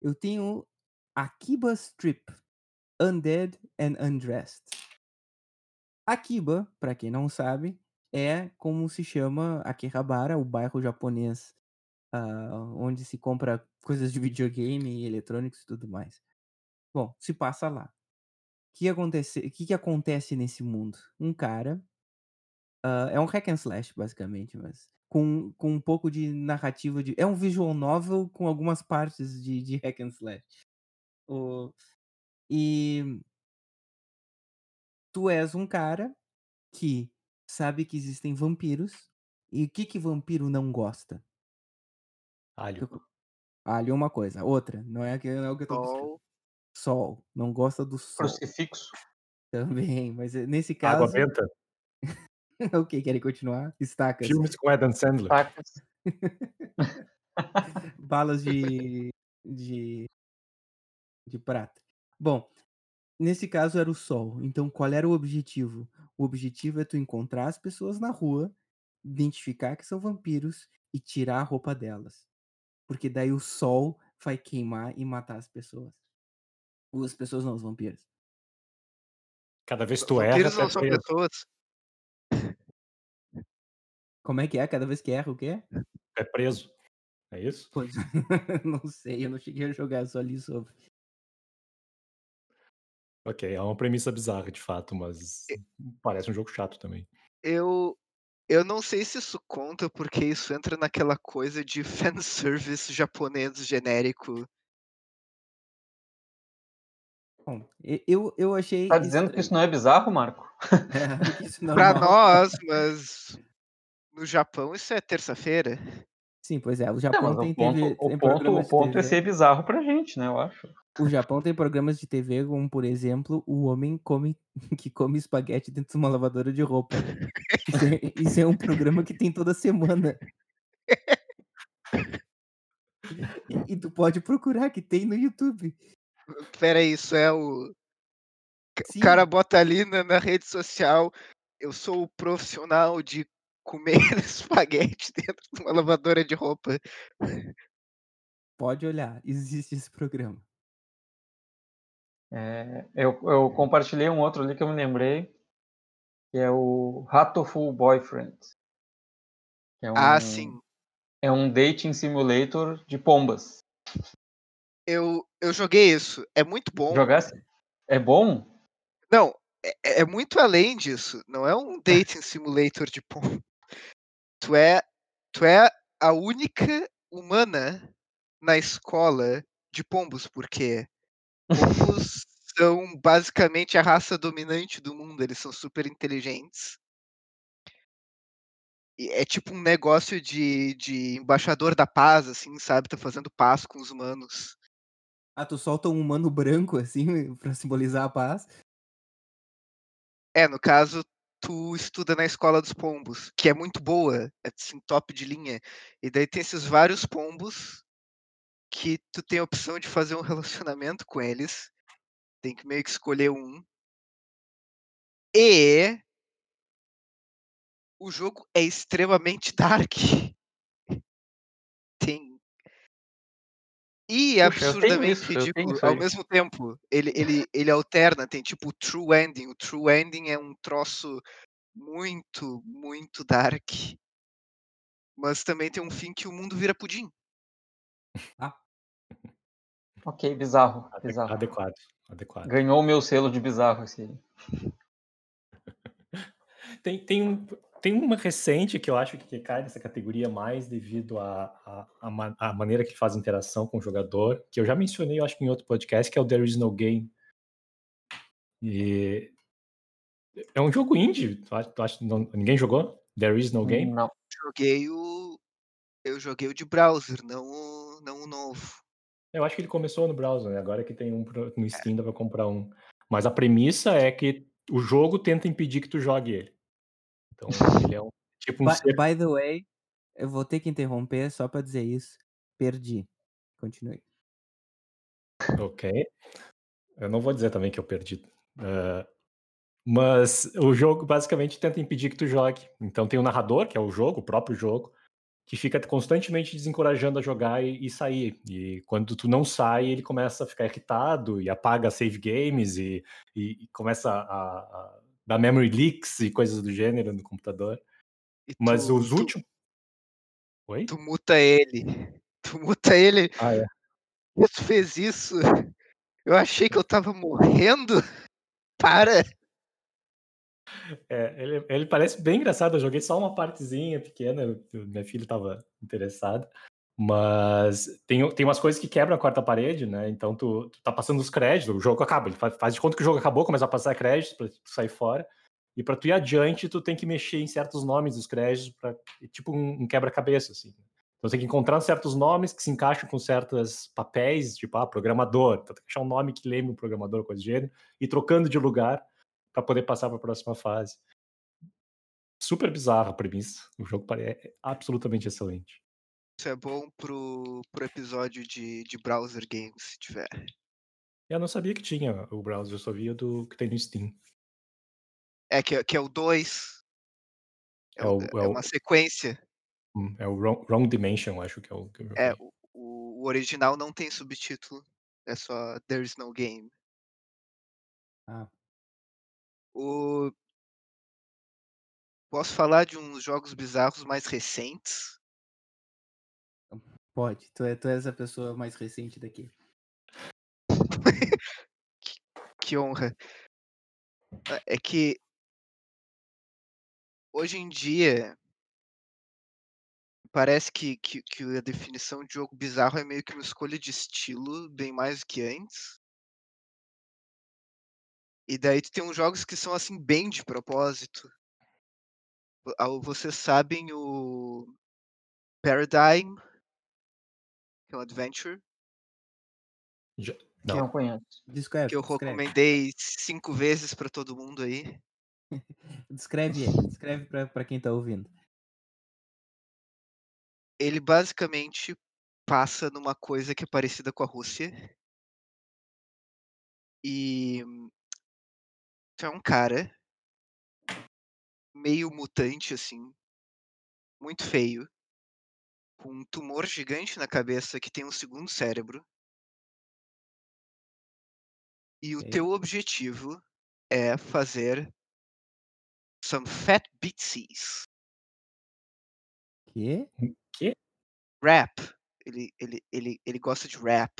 Eu tenho Akiba Strip, Undead and Undressed. Akiba, para quem não sabe, é como se chama Akihabara, o bairro japonês ah, onde se compra coisas de videogame, eletrônicos e tudo mais. Bom, se passa lá. O que acontece, que, que acontece nesse mundo? Um cara ah, é um hack and slash, basicamente, mas com, com um pouco de narrativa de. É um visual novel com algumas partes de, de hack and slash. O, e tu és um cara que sabe que existem vampiros. E o que que vampiro não gosta? Alho. Alho é uma coisa. Outra, não é, que- não é o que eu tô buscando. Sol, Sol. Não gosta do sol Crucifixo. também. Mas eh, nesse Água caso. benta. o que? Querem continuar? Estacas. Filmes com Adam Sandler. Tacas. balas de, de, de prata. Bom, nesse caso era o sol. Então, qual era o objetivo? O objetivo é tu encontrar as pessoas na rua, identificar que são vampiros e tirar a roupa delas. Porque daí o sol vai queimar e matar as pessoas. Ou as pessoas não, os vampiros. Cada vez que tu erra, Vampiros não são pessoas. Como é que é? Cada vez que erra, o quê? É preso. É isso? Pois não sei, eu não cheguei a jogar, só ali sobre. Ok, é uma premissa bizarra, de fato, mas parece um jogo chato também. Eu eu não sei se isso conta, porque isso entra naquela coisa de fanservice japonês genérico. Bom, eu eu achei Tá dizendo que estranho. isso não é bizarro, Marco? É, que isso é Pra nós, mas no Japão isso é terça-feira. Sim, pois é, o Japão mas tem o ponto, TV o tem ponto, programas o de ponto é TV ser bizarro pra gente, né? Eu acho. O Japão tem programas de TV como, por exemplo, o homem come que come espaguete dentro de uma lavadora de roupa. Isso é isso é um programa que tem toda semana. E e tu pode procurar que tem no YouTube. Espera aí, isso é o o Sim. cara bota ali na na rede social: "Eu sou o profissional de comer espaguete dentro de uma lavadora de roupa". Pode olhar, existe esse programa. É, eu, eu compartilhei um outro ali que eu me lembrei, que é o Hatoful Boyfriend. É um, Ah, sim. É um dating simulator de pombas. Eu eu joguei isso, é muito bom. Jogasse? É bom? Não, é é muito além disso, não é um dating simulator de pomba. Tu é tu é a única humana na escola de pombos, porque pombos são basicamente a raça dominante do mundo, eles são super inteligentes. E é tipo um negócio de de embaixador da paz, assim, sabe, tá fazendo paz com os humanos. Ah, tu solta um humano branco, assim, pra simbolizar a paz? É, no caso, tu estuda na escola dos pombos, que é muito boa, é assim, top de linha. E daí tem esses vários pombos, que tu tem a opção de fazer um relacionamento com eles, tem que meio que escolher um. E o jogo é extremamente dark. Tem e Puxa, tenho absurdamente isso, ridículo ao mesmo tempo. Ele ele ele alterna, tem tipo o true ending, o true ending é um troço muito, muito dark. Mas também tem um fim que o mundo vira pudim. Ah. Ok, bizarro, bizarro. adequado, adequado. Ganhou o meu selo de bizarro esse. Tem tem um tem uma recente que eu acho que cai nessa categoria mais devido à à maneira que faz interação com o jogador, que eu já mencionei, eu acho que em outro podcast, que é o There Is No Game. E é um jogo indie, tu acha tu acha não ninguém jogou? There Is No Game? Não. Joguei o eu joguei o de browser, não o não o novo. Eu acho que ele começou no browser, né, agora que tem um no Steam dá pra comprar um. Mas a premissa é que o jogo tenta impedir que tu jogue ele. Então ele é um tipo um By ser by the way, eu vou ter que interromper só pra dizer isso, perdi. Continue. Ok. Eu não vou dizer também que eu perdi. Hã, mas o jogo basicamente tenta impedir que tu jogue. Então tem o narrador, que é o jogo, o próprio jogo, que fica constantemente desencorajando a jogar e e sair. E quando tu não sai, ele começa a ficar irritado e apaga save games e e e começa a a dar memory leaks e coisas do gênero no computador. E Mas tu os tu últimos Oi? tu muta ele. Tu muta ele. Ah, é. "Pô, tu fez isso? Eu achei que eu estava morrendo. Para!" É, ele ele parece bem engraçado, eu joguei só uma partezinha pequena, minha filha estava interessada, mas tem tem umas coisas que quebram a quarta parede, né, então tu tu tá passando os créditos, o jogo acaba, ele fa faz de conta que o jogo acabou, começa a passar créditos pra tu sair fora, e pra tu ir adiante, tu tem que mexer em certos nomes dos créditos pra é tipo um um quebra-cabeça, assim. Então tem que encontrar certos nomes que se encaixam com certas papéis, tipo, ah, programador, então tem que achar um nome que lembre um programador, coisa do gênero, e trocando de lugar pra poder passar pra próxima fase. Super bizarra a premissa, o jogo é absolutamente excelente. Isso é bom para o para o episódio de de browser games, se tiver. Eu não sabia que tinha o browser, eu só via do que tem no Steam. É, que é que é o 2. É É o o é é o uma sequência. Hum, é o Wrong Wrong Dimension, acho que é o que eu É, o o original não tem subtítulo, é só "There's no game". Ah. O Posso falar de uns jogos bizarros mais recentes? Pode, tu é tu és a pessoa mais recente daqui. Que que honra. É é que hoje em dia parece que que que a definição de jogo bizarro é meio que uma escolha de estilo, bem mais do que antes. E daí tu tem uns jogos que são, assim, bem de propósito. Ah, vocês sabem o Paradigm? Que é um adventure. Já Que não. não conheço. Descreve, Que eu descreve. recomendei 5 vezes pra todo mundo aí. Descreve ele, descreve pra pra quem tá ouvindo. Ele basicamente passa numa coisa que é parecida com a Rússia. E é um cara meio mutante, assim muito feio com um tumor gigante na cabeça que tem um segundo cérebro. E o teu objetivo é fazer some fat beatsies. Quê? Hum, quê? Rap. Ele ele ele ele gosta de rap.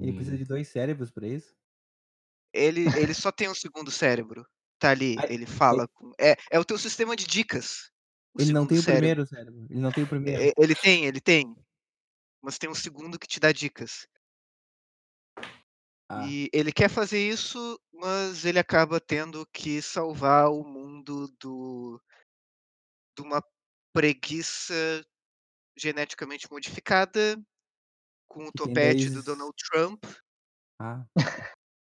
Ele precisa Hum. de 2 cérebros pra isso? Ele ele só tem um segundo cérebro. Tá ali, Ai, ele fala com é é o teu sistema de dicas, Ele não tem o cérebro. primeiro cérebro, ele não tem o primeiro. E ele tem, ele tem. Mas tem um segundo que te dá dicas. Ah. E ele quer fazer isso, mas ele acaba tendo que salvar o mundo do de uma preguiça geneticamente modificada, com o Que topete do 2 Donald Trump Ah.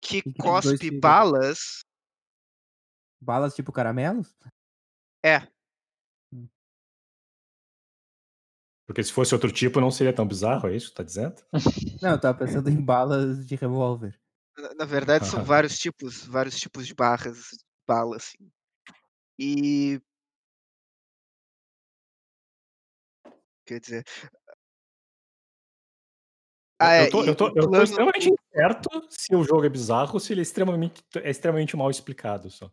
que que tem 2 cospe balas Balas tipo caramelos? É. Porque se fosse outro tipo não seria tão bizarro, é isso que tá dizendo? Não, eu estava pensando em balas de revólver. Na na verdade são vários tipos vários tipos de barras bala, assim. E Quer dizer Eu Ah, é, eu tô eu tô eu tô extremamente incerto se o jogo é bizarro ou se ele é extremamente é extremamente mal explicado só.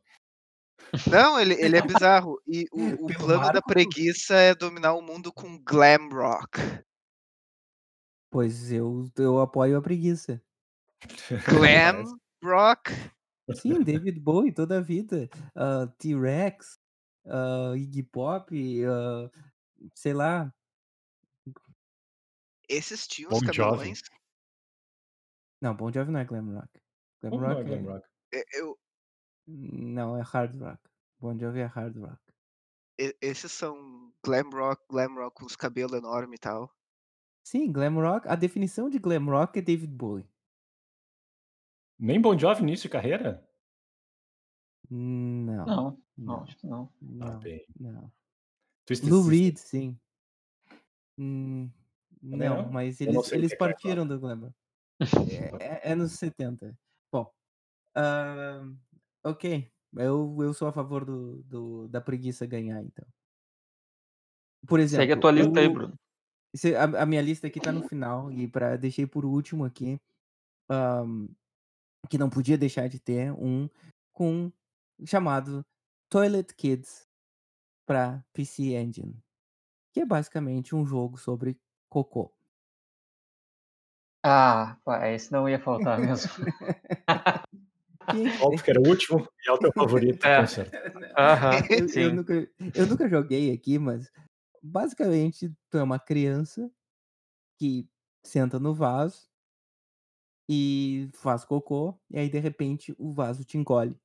Não, ele ele é bizarro. E o o Pelo plano da preguiça é dominar o mundo com glam rock. Pois eu eu apoio a preguiça. Glam rock? Sim, David Bowie toda a vida. Hã, T-Rex, hã, Iggy Pop, hã, sei lá. Esses tinham Bon camelões? Não, Bon Jovi não é glam rock. Glam Como não é rock glam é rock? E eu Não, é hard rock. Bon Jovi é hard rock. E esses são glam rock glam rock com os cabelo enorme e tal? Sim, glam rock a definição de glam rock é David Bowie. Nem Bon Jovi início de carreira? Não, Não, não, não, acho que não. Ah, não, bem. não. Twisted Lou Sister. Reed, sim. Hum, Também não, não? mas Eu não eles sei o eles que é glam rock. partiram do glam rock. É é é nos 70. Bom, hã, ok, eu eu sou a favor do do da preguiça ganhar então. Por Segue a exemplo, tua lista aí, Bruno. a a minha lista aqui tá no final e pra deixei por último aqui, hã, que não podia deixar de ter um com chamado Toilet Kids pra PC Engine, que é basicamente um jogo sobre cocô. Ah, esse não ia faltar mesmo. Óbvio que era o último e é o teu favorito, É. com certeza. Aham, Eu eu nunca eu nunca joguei aqui, mas basicamente tu é uma criança que senta no vaso e faz cocô, e aí de repente o vaso te engole.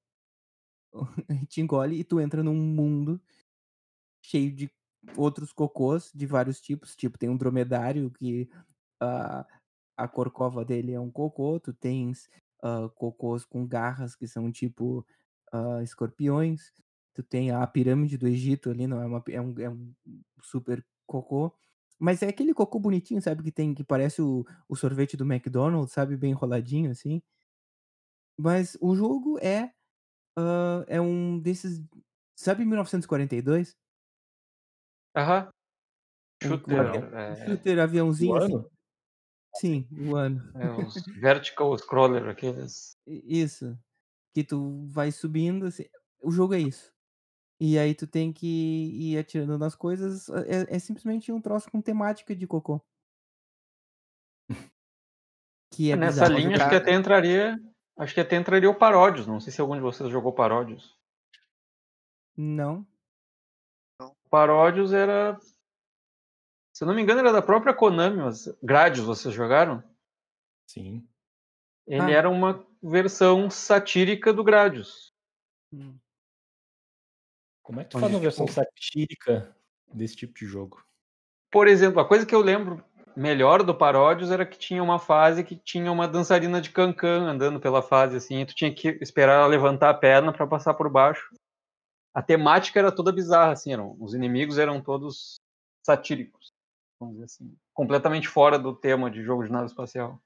Te engole e tu entra num mundo cheio de outros cocôs de vários tipos, tipo tem um dromedário que a a corcova dele é um cocô, tu tens, hã, cocôs com garras que são tipo, escorpiões, tu tem a pirâmide do Egito ali, não é uma é um é um super cocô, mas é aquele cocô bonitinho, sabe, que tem que parece o o sorvete do McDonald's, sabe, bem enroladinho assim. Mas o jogo é, hã, é um desses sabe 1942? Aham. Um Shooter, Não. eh shooter O aviãozinho assim. Sim, o ano. É, os vertical scroller, aqueles. Isso. Que tu vai subindo, assim o jogo é isso. E aí tu tem que ir atirando nas coisas, é é simplesmente um troço com temática de cocô. Que é Nessa bizarro linha, acho que até entraria acho que até entraria o Parodius, não sei se algum de vocês jogou Parodius. Não. Parodius era se eu não me engano era da própria Konami, mas Gradius vocês jogaram? Sim. Ele Ah. era uma versão satírica do Gradius. Hum. Como é que tu Onde, faz uma versão tipo- satírica desse tipo de jogo? Por exemplo, a coisa que eu lembro melhor do Parodius era que tinha uma fase que tinha uma dançarina de cancan andando pela fase assim, e tu tinha que esperar ela levantar a perna para passar por baixo. A temática era toda bizarra assim, eram, os inimigos eram todos satíricos, vamos dizer assim, completamente fora do tema de jogo de nave espacial.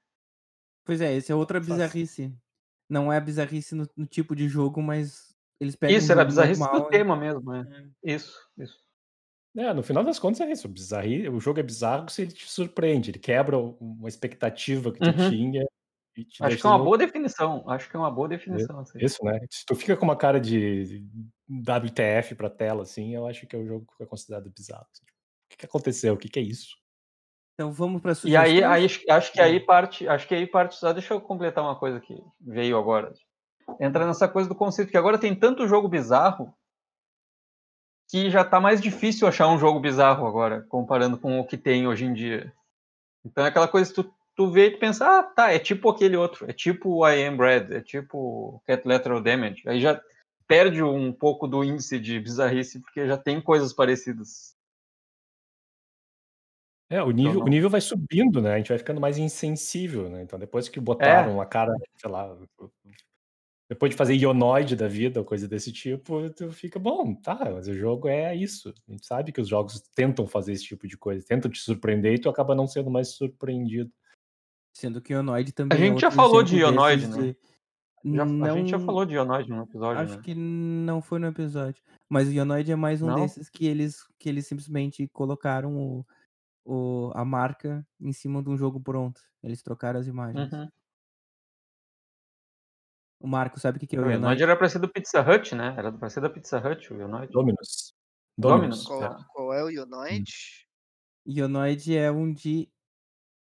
Pois é, esse é outra bizarrice. Não é bizarrice no no tipo de jogo, mas eles pegam Isso um era bizarrice normal do e tema mesmo, né? Isso, isso. É, no final das contas é isso. Bizarri... O jogo é bizarro se ele te surpreende. Ele quebra uma expectativa que tu Uhum. tinha e te Acho que é uma louco. boa definição. Acho que é uma boa definição. Assim. Isso, né? Se tu fica com uma cara de WTF pra tela, assim, eu acho que é o jogo que é considerado bizarro. assim. O que, que aconteceu? O que, que é isso? Então vamos pra E aí, aí acho- que aí parte, acho que aí parte só deixa eu completar uma coisa que veio agora. Entra nessa coisa do conceito que agora tem tanto jogo bizarro que já tá mais difícil achar um jogo bizarro agora, comparando com o que tem hoje em dia. Então é aquela coisa que tu, tu vê e tu pensa, ah, tá, é tipo aquele outro, é tipo I Am Bread, é tipo Cat Lateral Damage. Aí já perde um pouco do índice de bizarrice, porque já tem coisas parecidas. É, o nível, não. o nível vai subindo, né? A gente vai ficando mais insensível, né? Então, depois que botaram a cara, sei lá, depois de fazer Ionoid da vida ou coisa desse tipo, tu fica, bom, tá, mas o jogo é isso. A gente sabe que os jogos tentam fazer esse tipo de coisa, tentam te surpreender e tu acaba não sendo mais surpreendido. Sendo que o Ionoid também A é gente já outro falou de exemplo Ionoid, desses né? de- Já, não, A gente já falou de Ionoid no episódio, Acho né? que não foi no episódio. Mas o Ionoid é mais um Não? desses que eles, que eles simplesmente colocaram o, o, a marca em cima de um jogo pronto. Eles trocaram as imagens. Uhum. O Marco sabe o que, que é o O Ionoid Ionoid? era pra ser do Pizza Hut, né? Era pra ser da Pizza Hut, o Ionoid. Dominus. Dominus, Dominus. Qual, tá. qual é o Ionoid? Ionoid é um de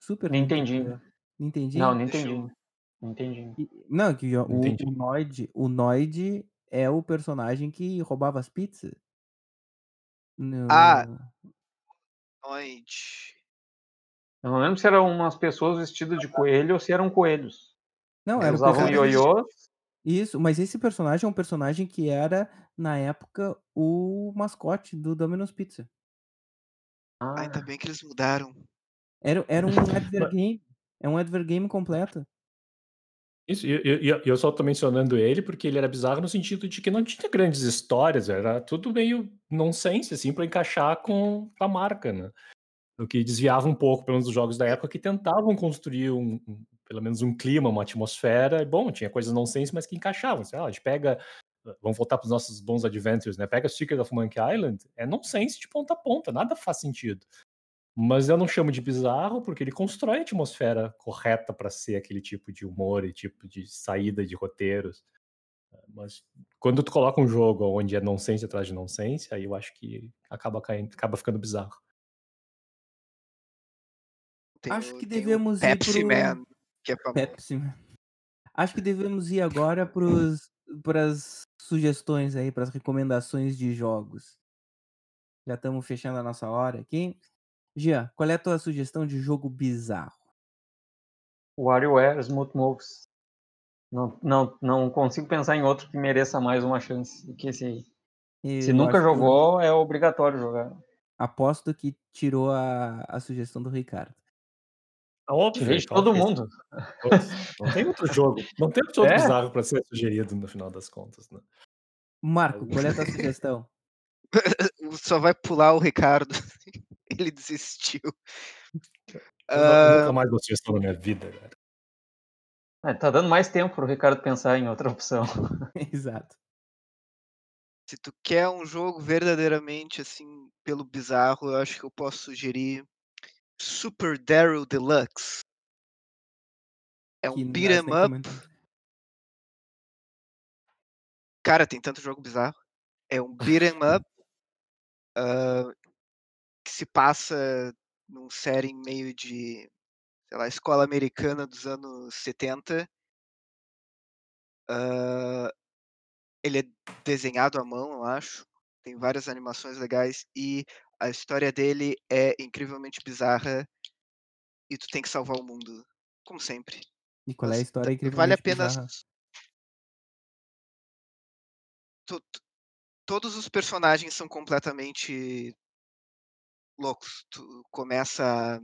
Super Nintendinho. Nintendo. Nintendinho? Não, Deixa eu- Nintendinho. Nintendinho. E- Não, que o, o, Entendi. o Noid, o Noid é o personagem que roubava as pizzas. No... Ah. Ionoid. Eu não lembro se eram umas pessoas vestidas de coelho ou se eram coelhos. Não, Eles era o usavam ioiô. Isso, mas esse personagem é um personagem que era, na época, o mascote do Domino's Pizza. Ah, Ainda bem que eles mudaram. Era, era um adver game. É um adver game completo. Isso, e eu, eu, eu só tô mencionando ele porque ele era bizarro no sentido de que não tinha grandes histórias, era tudo meio nonsense, assim, pra encaixar com a marca, né? O que desviava um pouco, pelo menos, dos jogos da época, que tentavam construir um, um- pelo menos um clima, uma atmosfera. Bom, tinha coisas nonsense, mas que encaixavam. Ah, a gente pega. Vamos voltar pros nossos bons adventures, né? Pega Secret of Monkey Island, é nonsense de ponta a ponta, nada faz sentido. Mas eu não chamo de bizarro porque ele constrói a atmosfera correta para ser aquele tipo de humor e tipo de saída de roteiros. Mas quando tu coloca um jogo onde é nonsense atrás de nonsense, aí eu acho que acaba caindo, acaba ficando bizarro. Tem Acho que devemos ir Pepsi pro- Man, que é. Pepsi. Man. Acho que devemos ir agora pros, pras sugestões aí, pras recomendações de jogos. Já estamos fechando a nossa hora aqui. Gia, qual é a tua sugestão de jogo bizarro? WarioWare Smooth Moves. Não, não, não consigo pensar em outro que mereça mais uma chance do que esse aí. Se nunca acho que jogou, é obrigatório jogar. Aposto que tirou a, a sugestão do Ricardo. Óbvio, Tirei de claro todo esse- mundo. Não tem outro jogo. Não tem outro jogo É? bizarro para ser sugerido no final das contas, né? Marco, qual é a tua sugestão? Só vai pular o Ricardo. Ele desistiu. Eu Ah, nunca mais vou sugestão na minha vida, cara. É, tá dando mais tempo pro Ricardo pensar em outra opção. Exato. se tu quer um jogo verdadeiramente assim, pelo bizarro, eu acho que eu posso sugerir Super Daryl Deluxe. É um beat 'em up. Cara, tem tanto jogo bizarro. É um beat 'em up, que se passa num setting meio de, sei lá, escola americana dos anos 70. Hã, ele é desenhado à mão, eu acho. Tem várias animações legais e a história dele é incrivelmente bizarra e tu tem que salvar o mundo, como sempre. E qual é a história da vale a incrivelmente pena bizarra? todos os personagens são completamente loucos. Tu começa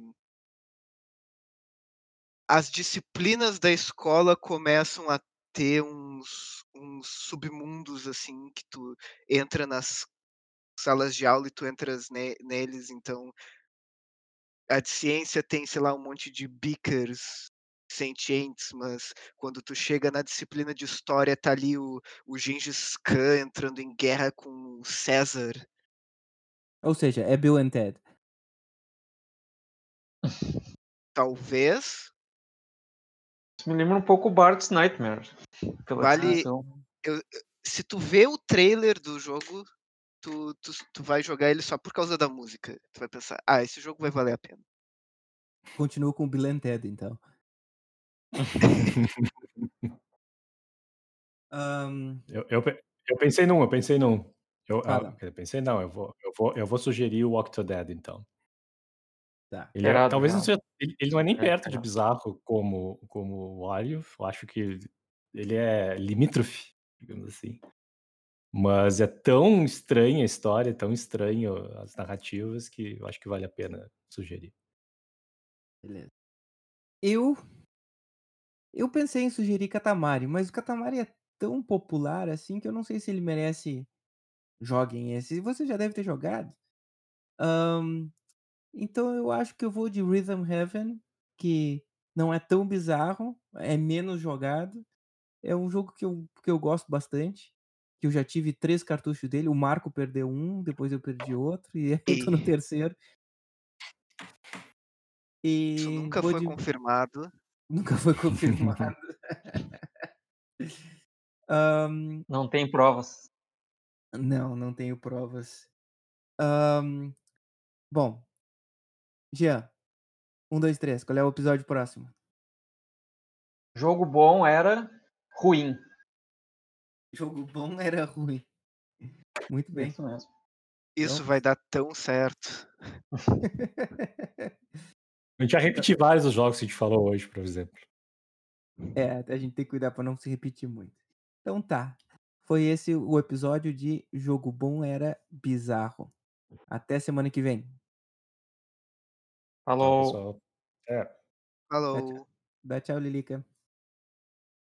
as disciplinas da escola começam a ter uns uns submundos, assim, que tu entra nas salas de aula e tu entras ne neles, então a de ciência tem, sei lá, um monte de beakers sentientes, mas quando tu chega na disciplina de história, tá ali o o Gengis Khan entrando em guerra com o César. Ou seja, é Bill and Ted. Talvez. Isso me lembra um pouco Bart's Nightmare, pela Vale eu se tu vê o trailer do jogo, tu tu tu vai jogar ele só por causa da música. Tu vai pensar: "Ah, esse jogo vai valer a pena". Continuo com Bill and Ted, então. Hã. Eu eu eu pensei num, eu pensei num. Eu, ah, Fala. eu pensei não, eu vou eu vou eu vou sugerir o Octodad, então. Tá. Ele é talvez não seja ele ele não é nem É, perto de irado. bizarro como como o Wario, eu acho que ele é limítrofe, digamos assim. Mas é tão estranha a história, tão estranho as narrativas, que eu acho que vale a pena sugerir. Beleza. Eu eu pensei em sugerir Katamari, mas o Katamari é tão popular, assim, que eu não sei se ele merece joguem esse. Você já deve ter jogado. Hã, então eu acho que eu vou de Rhythm Heaven, que não é tão bizarro, é menos jogado. É um jogo que eu que eu gosto bastante, que eu já tive 3 cartuchos dele, o Marco perdeu 1, depois eu perdi outro e eu tô no E 3º. Isso E nunca foi de confirmado. Nunca foi confirmado. Hã Não tem provas. Não, não tenho provas. Hã, bom Jean, 1, 2, 3, qual é o episódio próximo? Jogo bom era ruim. Jogo bom era ruim. Muito bem. Isso mesmo. Isso Então vai dar tão certo. A gente vai repetir vários dos jogos que a gente falou hoje, por exemplo. É, a gente tem que cuidar pra não se repetir muito. Então tá, foi esse o episódio de Jogo Bom Era Bizarro. Até semana que vem. Tchau, Falou. pessoal. Até. Dá tchau Falou. dá tchau, Lilica.